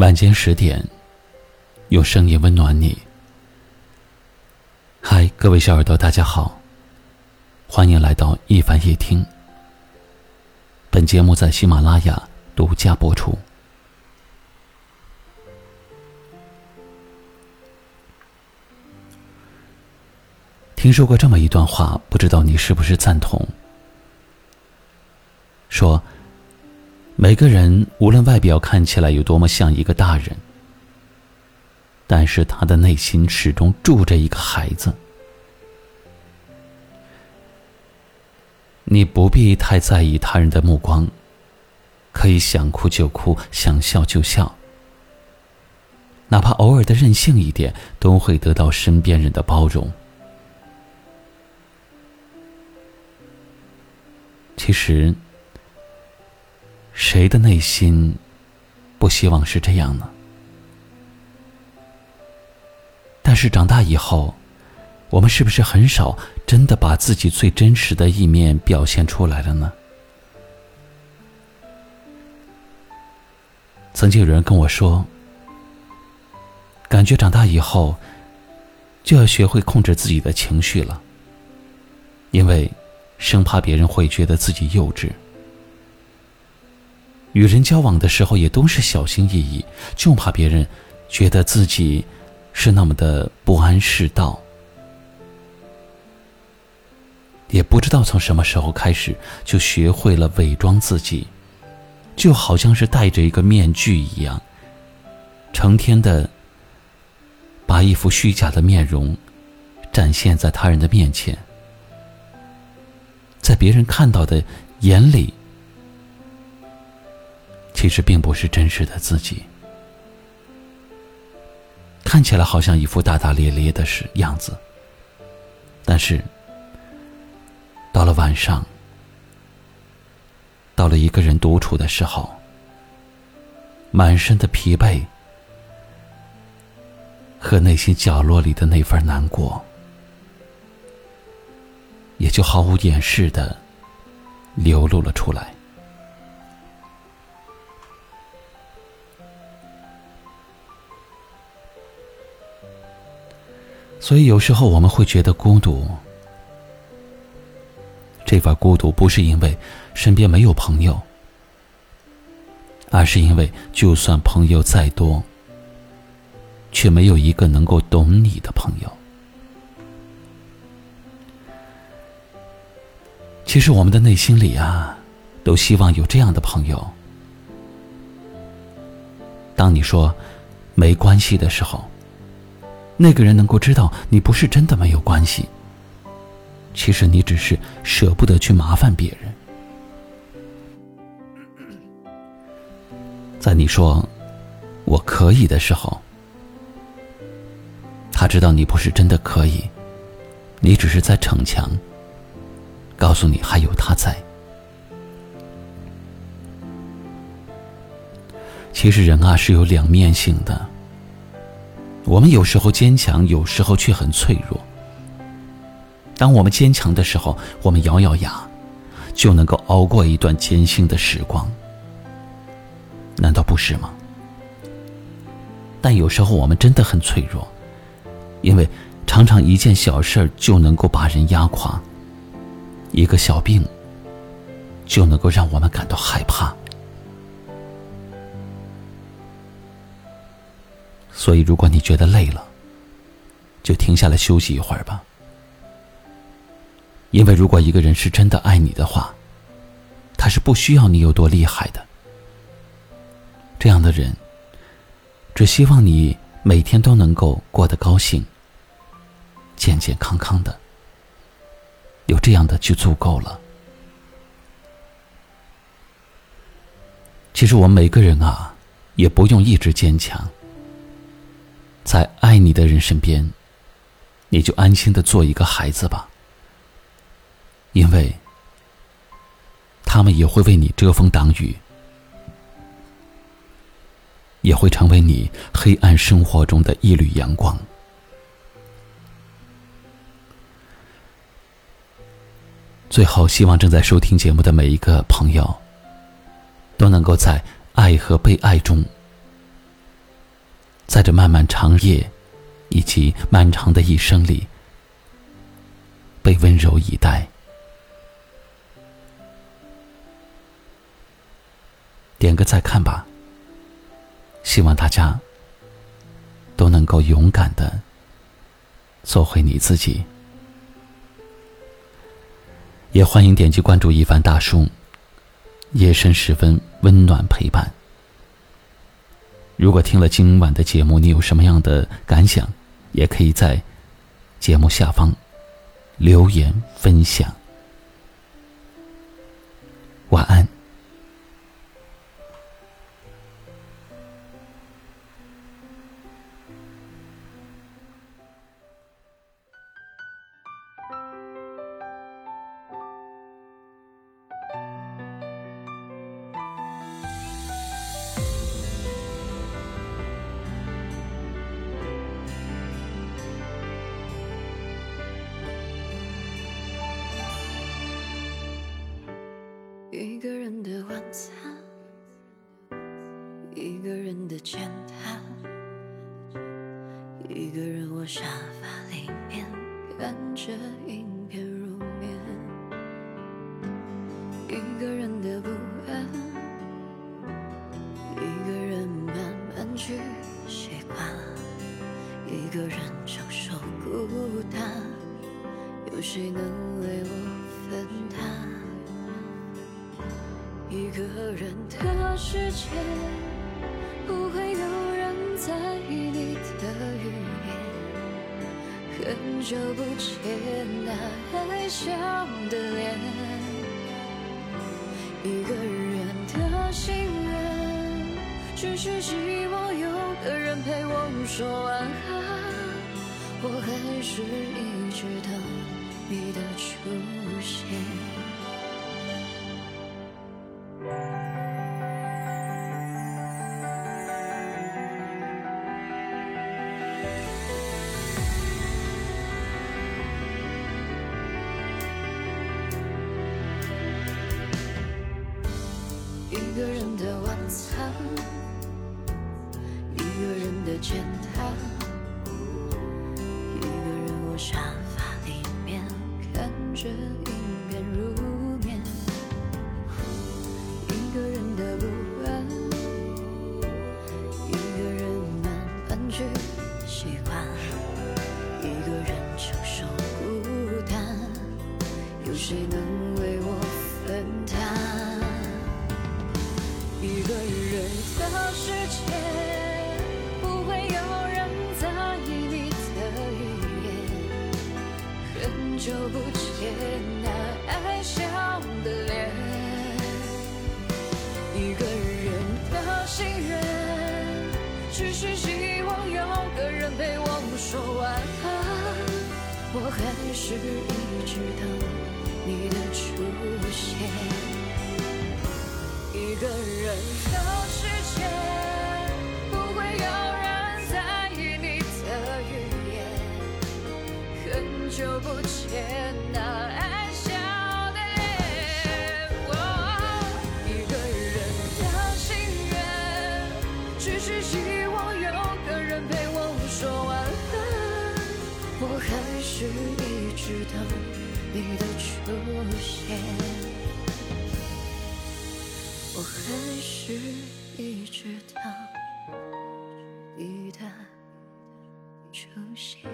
晚间十点，用声音温暖你。嗨，各位小耳朵，大家好，欢迎来到一凡夜听。本节目在喜马拉雅独家播出。听说过这么一段话，不知道你是不是赞同？说。每个人无论外表看起来有多么像一个大人，但是他的内心始终住着一个孩子。你不必太在意他人的目光，可以想哭就哭，想笑就笑，哪怕偶尔的任性一点，都会得到身边人的包容。其实。谁的内心不希望是这样呢？但是长大以后，我们是不是很少真的把自己最真实的一面表现出来了呢？曾经有人跟我说，感觉长大以后就要学会控制自己的情绪了，因为生怕别人会觉得自己幼稚。与人交往的时候也都是小心翼翼，就怕别人觉得自己是那么的不谙世道。也不知道从什么时候开始，就学会了伪装自己，就好像是戴着一个面具一样，成天的把一副虚假的面容展现在他人的面前，在别人看到的眼里。其实并不是真实的自己，看起来好像一副大大咧咧的是样子，但是到了晚上，到了一个人独处的时候，满身的疲惫和内心角落里的那份难过，也就毫无掩饰的流露了出来。所以有时候我们会觉得孤独，这份孤独不是因为身边没有朋友，而是因为就算朋友再多，却没有一个能够懂你的朋友。其实我们的内心里啊，都希望有这样的朋友。当你说没关系的时候。那个人能够知道你不是真的没有关系，其实你只是舍不得去麻烦别人。在你说“我可以”的时候，他知道你不是真的可以，你只是在逞强，告诉你还有他在。其实人啊是有两面性的。我们有时候坚强，有时候却很脆弱。当我们坚强的时候，我们咬咬牙，就能够熬过一段艰辛的时光，难道不是吗？但有时候我们真的很脆弱，因为常常一件小事儿就能够把人压垮，一个小病就能够让我们感到害怕。所以，如果你觉得累了，就停下来休息一会儿吧。因为如果一个人是真的爱你的话，他是不需要你有多厉害的。这样的人，只希望你每天都能够过得高兴、健健康康的。有这样的就足够了。其实我们每个人啊，也不用一直坚强。在爱你的人身边，你就安心的做一个孩子吧，因为他们也会为你遮风挡雨，也会成为你黑暗生活中的一缕阳光。最后，希望正在收听节目的每一个朋友，都能够在爱和被爱中在这漫漫长夜以及漫长的一生里，被温柔以待。点个再看吧。希望大家都能够勇敢的做回你自己。也欢迎点击关注一凡大叔，夜深时分温暖陪伴。如果听了今晚的节目，你有什么样的感想，也可以在节目下方留言分享。晚安。一个人的晚餐，一个人的简单，一个人窝沙发里面看着影片入眠，一个人的不安，一个人慢慢去习惯，一个人承受孤单，有谁能为我分担？一个人的世界，不会有人在意你的语言。很久不见那爱笑的脸，一个人的心愿，只是希望有个人陪我说晚安。我还是一直等你的出现。一个人的简单，一个人窝沙发里面看着影片入眠，一个人的不安，一个人慢慢去习惯，一个人承受孤单，有谁能为我分担？一个人的世界，不会有人在意你的语言。很久不见那爱笑的脸，一个人的心愿，只是希望有个人陪我说晚安。我还是一直等是一直等你的出现。